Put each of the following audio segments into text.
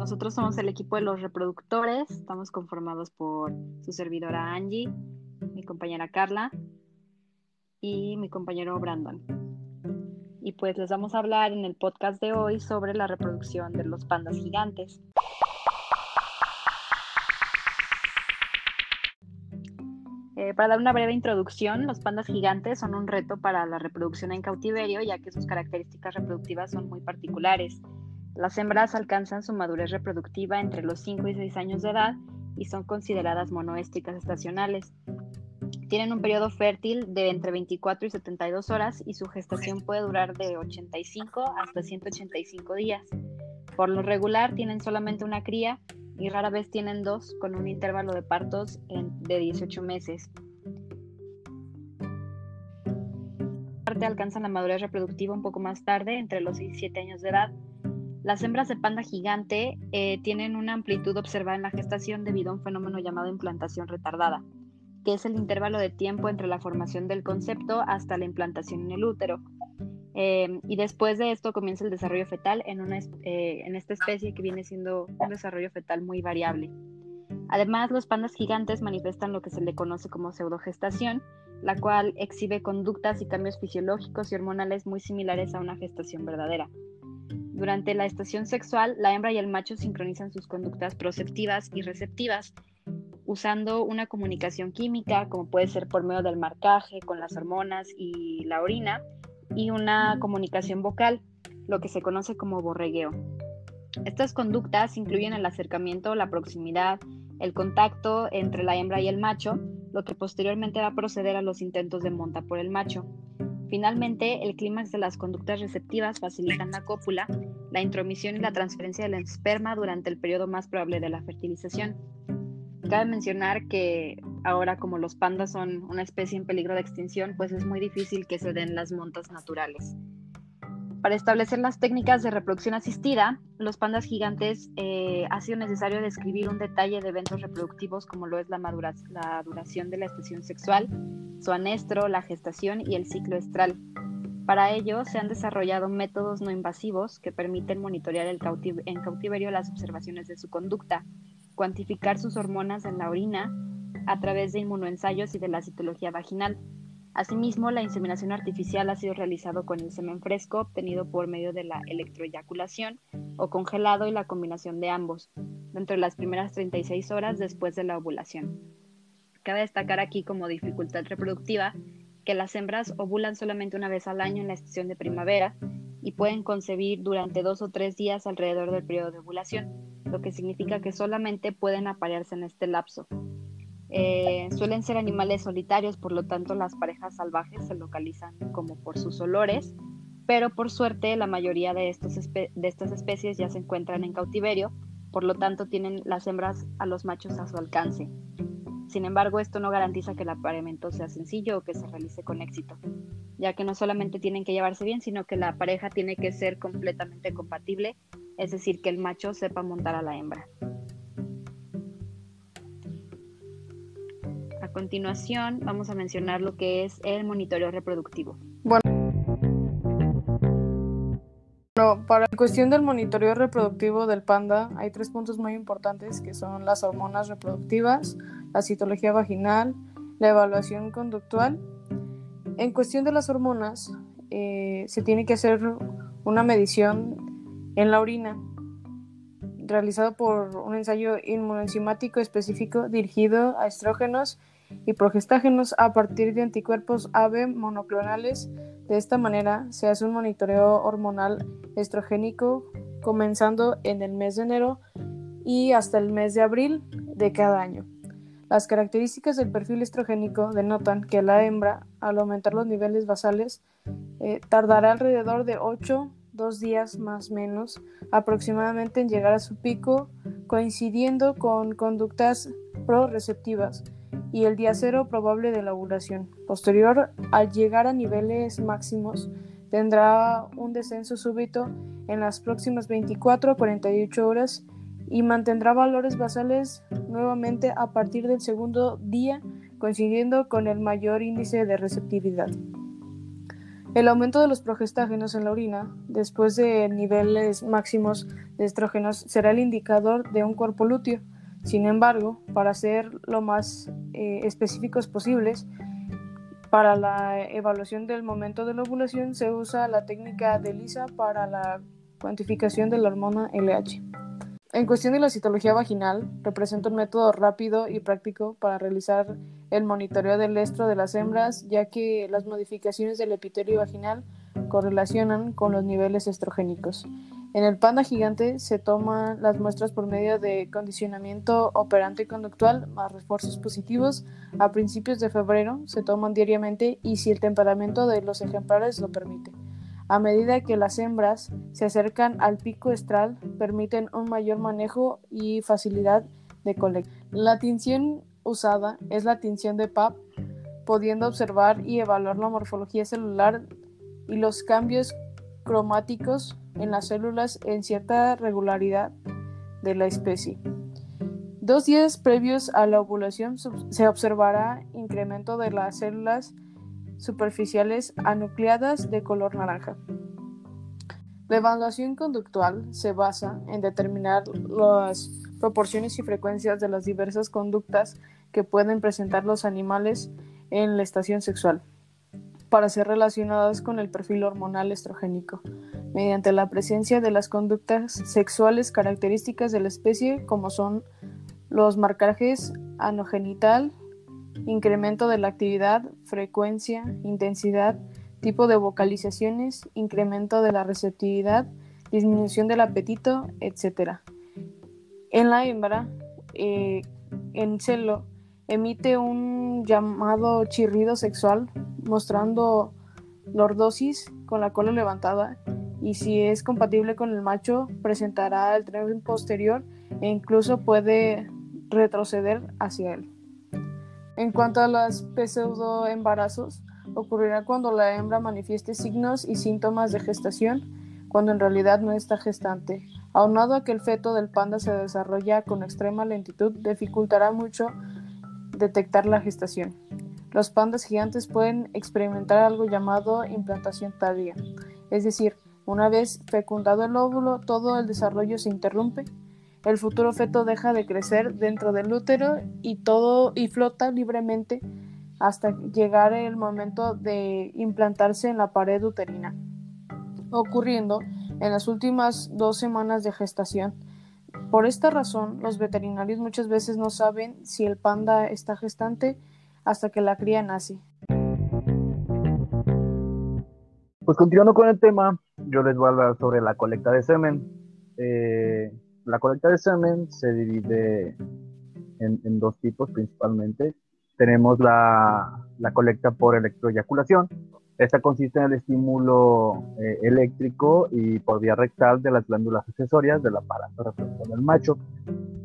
nosotros somos el equipo de los reproductores, estamos conformados por su servidora Angie, mi compañera Carla y mi compañero Brandon. Y pues les vamos a hablar en el podcast de hoy sobre la reproducción de los pandas gigantes. Eh, para dar una breve introducción, los pandas gigantes son un reto para la reproducción en cautiverio, ya que sus características reproductivas son muy particulares. Las hembras alcanzan su madurez reproductiva entre los 5 y 6 años de edad y son consideradas monoéstricas estacionales. Tienen un periodo fértil de entre 24 y 72 horas y su gestación puede durar de 85 hasta 185 días. Por lo regular tienen solamente una cría y rara vez tienen dos con un intervalo de partos de 18 meses. Parte alcanzan la madurez reproductiva un poco más tarde, entre los 6 y 7 años de edad, las hembras de panda gigante eh, tienen una amplitud observada en la gestación debido a un fenómeno llamado implantación retardada, que es el intervalo de tiempo entre la formación del concepto hasta la implantación en el útero. Eh, y después de esto comienza el desarrollo fetal en, una, eh, en esta especie que viene siendo un desarrollo fetal muy variable. Además, los pandas gigantes manifiestan lo que se le conoce como pseudogestación, la cual exhibe conductas y cambios fisiológicos y hormonales muy similares a una gestación verdadera. Durante la estación sexual, la hembra y el macho sincronizan sus conductas proceptivas y receptivas usando una comunicación química, como puede ser por medio del marcaje con las hormonas y la orina, y una comunicación vocal, lo que se conoce como borregueo. Estas conductas incluyen el acercamiento, la proximidad, el contacto entre la hembra y el macho, lo que posteriormente va a proceder a los intentos de monta por el macho. Finalmente, el clímax de las conductas receptivas facilitan la cópula, la intromisión y la transferencia del esperma durante el periodo más probable de la fertilización. Cabe mencionar que ahora como los pandas son una especie en peligro de extinción, pues es muy difícil que se den las montas naturales. Para establecer las técnicas de reproducción asistida, los pandas gigantes eh, ha sido necesario describir un detalle de eventos reproductivos como lo es la, duración de la estación sexual, su anestro, la gestación y el ciclo estral. Para ello, se han desarrollado métodos no invasivos que permiten monitorear el en cautiverio las observaciones de su conducta, cuantificar sus hormonas en la orina a través de inmunoensayos y de la citología vaginal. Asimismo, la inseminación artificial ha sido realizado con el semen fresco obtenido por medio de la electroeyaculación o congelado y la combinación de ambos, dentro de las primeras 36 horas después de la ovulación. Cabe destacar aquí como dificultad reproductiva que las hembras ovulan solamente una vez al año en la estación de primavera y pueden concebir durante dos o tres días alrededor del periodo de ovulación, lo que significa que solamente pueden aparearse en este lapso. Eh, suelen ser animales solitarios, por lo tanto las parejas salvajes se localizan como por sus olores, pero por suerte la mayoría de, estas especies ya se encuentran en cautiverio, por lo tanto tienen las hembras a los machos a su alcance. Sin embargo, esto no garantiza que el apareamiento sea sencillo o que se realice con éxito, ya que no solamente tienen que llevarse bien, sino que la pareja tiene que ser completamente compatible, es decir, que el macho sepa montar a la hembra. A continuación, vamos a mencionar lo que es el monitoreo reproductivo. Bueno, para la cuestión del monitoreo reproductivo del panda, hay tres puntos muy importantes que son las hormonas reproductivas, la citología vaginal, la evaluación conductual. En cuestión de las hormonas, eh, se tiene que hacer una medición en la orina realizado por un ensayo inmunoenzimático específico dirigido a estrógenos y progestágenos a partir de anticuerpos AB monoclonales. De esta manera se hace un monitoreo hormonal estrogénico comenzando en el mes de enero y hasta el mes de abril de cada año. Las características del perfil estrogénico denotan que la hembra, al aumentar los niveles basales, eh, tardará alrededor de 8, 2 días más o menos aproximadamente en llegar a su pico, coincidiendo con conductas pro-receptivas y el día cero probable de la ovulación. Posterior, al llegar a niveles máximos, tendrá un descenso súbito en las próximas 24 a 48 horas y mantendrá valores basales nuevamente a partir del segundo día, coincidiendo con el mayor índice de receptividad. El aumento de los progestágenos en la orina, después de niveles máximos de estrógenos, será el indicador de un cuerpo lúteo. Sin embargo, para ser lo más eh, específicos posibles, para la evaluación del momento de la ovulación se usa la técnica de LISA para la cuantificación de la hormona LH. En cuestión de la citología vaginal, representa un método rápido y práctico para realizar el monitoreo del estro de las hembras, ya que las modificaciones del epitelio vaginal correlacionan con los niveles estrogénicos. En el panda gigante se toman las muestras por medio de condicionamiento operante conductual más refuerzos positivos. A principios de febrero se toman diariamente y si el temperamento de los ejemplares lo permite. A medida que las hembras se acercan al pico estral, permiten un mayor manejo y facilidad de colecta. La tinción usada es la tinción de PAP, pudiendo observar y evaluar la morfología celular y los cambios cromáticos en las células en cierta regularidad de la especie. Dos días previos a la ovulación se observará incremento de las células superficiales anucleadas de color naranja. La evaluación conductual se basa en determinar las proporciones y frecuencias de las diversas conductas que pueden presentar los animales en la estación sexual, para ser relacionadas con el perfil hormonal estrogénico, mediante la presencia de las conductas sexuales características de la especie, como son los marcajes anogenital, incremento de la actividad, frecuencia, intensidad, tipo de vocalizaciones, incremento de la receptividad, disminución del apetito, etc. En la hembra, eh, en celo, emite un llamado chirrido sexual mostrando lordosis con la cola levantada y si es compatible con el macho presentará el tren posterior e incluso puede retroceder hacia él. En cuanto a los pseudoembarazos, ocurrirá cuando la hembra manifieste signos y síntomas de gestación, cuando en realidad no está gestante. Aunado a que el feto del panda se desarrolla con extrema lentitud, dificultará mucho detectar la gestación. Los pandas gigantes pueden experimentar algo llamado implantación tardía, es decir, una vez fecundado el óvulo, todo el desarrollo se interrumpe el futuro feto deja de crecer dentro del útero y todo y flota libremente hasta llegar el momento de implantarse en la pared uterina, ocurriendo en las últimas dos semanas de gestación. Por esta razón, los veterinarios muchas veces no saben si el panda está gestante hasta que la cría nace. Pues continuando con el tema, yo les voy a hablar sobre la colecta de semen. Eh, la colecta de semen se divide en, dos tipos principalmente. Tenemos la, colecta por electroeyaculación. Esta consiste en el estímulo eh, eléctrico y por vía rectal de las glándulas accesorias del aparato reproductor del macho,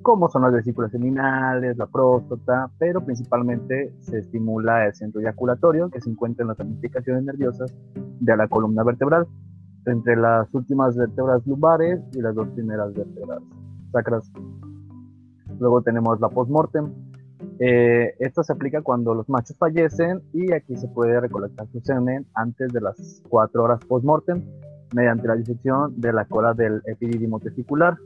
como son las vesículas seminales, la próstata, pero principalmente se estimula el centro eyaculatorio que se encuentra en las ramificaciones nerviosas de la columna vertebral entre las últimas vértebras lumbares y las dos primeras vértebras sacras. Luego tenemos la postmortem. Eh, esto se aplica cuando los machos fallecen y aquí se puede recolectar su semen antes de las 4 horas postmortem mediante la disección de la cola del epidídimo testicular.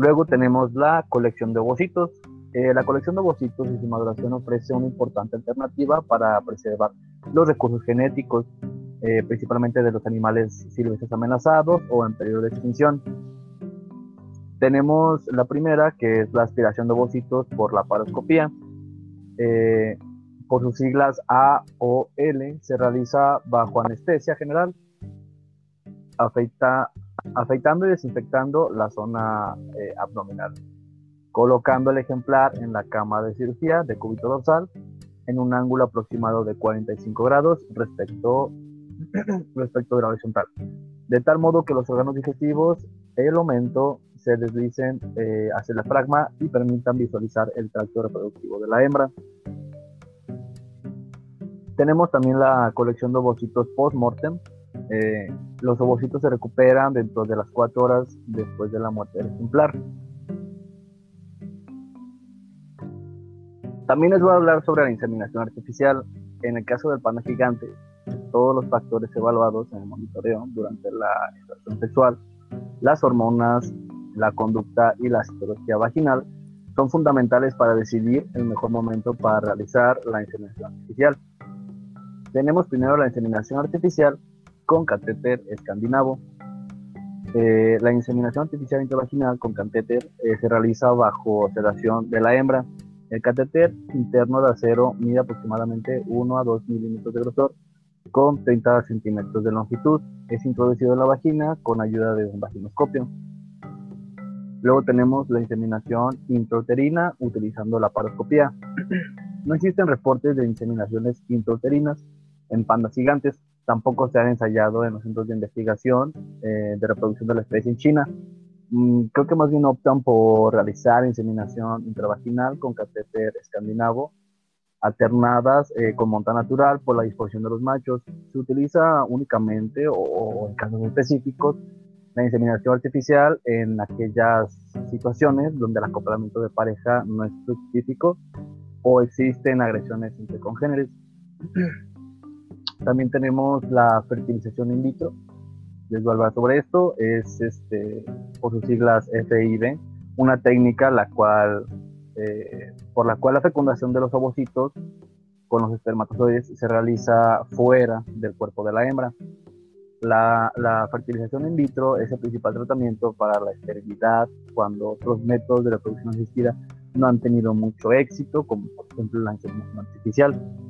Luego tenemos la colección de ovocitos. Eh, la colección de ovocitos y su maduración ofrece una importante alternativa para preservar los recursos genéticos eh, principalmente de los animales silvestres amenazados o en periodo de extinción. Tenemos la primera, que es la aspiración de ovocitos por la paroscopía. Eh, por sus siglas A o L, se realiza bajo anestesia general, afeita, afeitando y desinfectando la zona eh, abdominal, colocando el ejemplar en la cama de cirugía de cúbito dorsal en un ángulo aproximado de 45 grados respecto respecto de la horizontal, de tal modo que los órganos digestivos, el aumento, se deslicen eh, hacia la fragma y permitan visualizar el tracto reproductivo de la hembra. Tenemos también la colección de ovocitos post-mortem. Eh, los ovocitos se recuperan dentro de las cuatro horas después de la muerte del ejemplar. También les voy a hablar sobre la inseminación artificial. En el caso del panda gigante, todos los factores evaluados en el monitoreo durante la estación sexual, las hormonas, la conducta y la citología vaginal son fundamentales para decidir el mejor momento para realizar la inseminación artificial. Tenemos primero la inseminación artificial con catéter escandinavo. Eh, la inseminación artificial intravaginal con catéter eh, se realiza bajo sedación de la hembra. El catéter interno de acero mide aproximadamente 1 a 2 milímetros de grosor con 30 centímetros de longitud. Es introducido en la vagina con ayuda de un vaginoscopio. Luego tenemos la inseminación intrauterina utilizando la paroscopía. No existen reportes de inseminaciones intrauterinas en pandas gigantes. Tampoco se han ensayado en los centros de investigación eh, de reproducción de la especie en China. Mm, creo que más bien optan por realizar inseminación intravaginal con catéter escandinavo alternadas eh, con monta natural por la disposición de los machos. Se utiliza únicamente o, en casos específicos la inseminación artificial en aquellas situaciones donde el acoplamiento de pareja no es específico o existen agresiones entre congéneres. También tenemos la fertilización in vitro. Les voy a hablar sobre esto. Es, este, por sus siglas FIV, una técnica la cual eh, por la cual la fecundación de los ovocitos con los espermatozoides se realiza fuera del cuerpo de la hembra. La, fertilización in vitro es el principal tratamiento para la esterilidad cuando otros métodos de reproducción asistida no han tenido mucho éxito, como por ejemplo la inseminación artificial.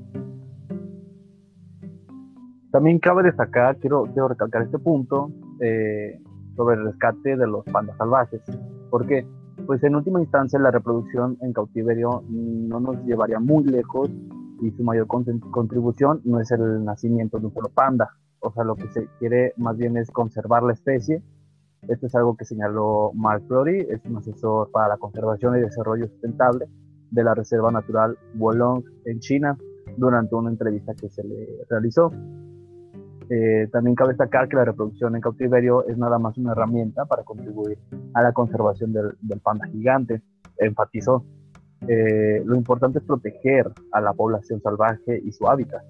También cabe destacar, quiero, quiero recalcar este punto, eh, sobre el rescate de los pandas salvajes. ¿Por qué? pues en última instancia la reproducción en cautiverio no nos llevaría muy lejos y su mayor contribución no es el nacimiento de un solo panda. O sea, lo que se quiere más bien es conservar la especie. Esto es algo que señaló Mark Brody, es un asesor para la conservación y desarrollo sustentable de la Reserva Natural Wolong en China durante una entrevista que se le realizó. Eh, también cabe destacar que la reproducción en cautiverio es nada más una herramienta para contribuir a la conservación del, panda gigante, enfatizó. Eh, lo importante es proteger a la población salvaje y su hábitat.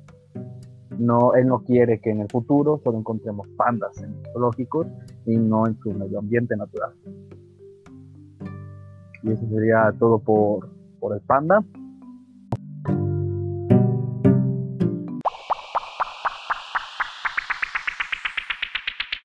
No, él no quiere que en el futuro solo encontremos pandas en zoológicos y no en su medio ambiente natural. Y eso sería todo por, por el panda.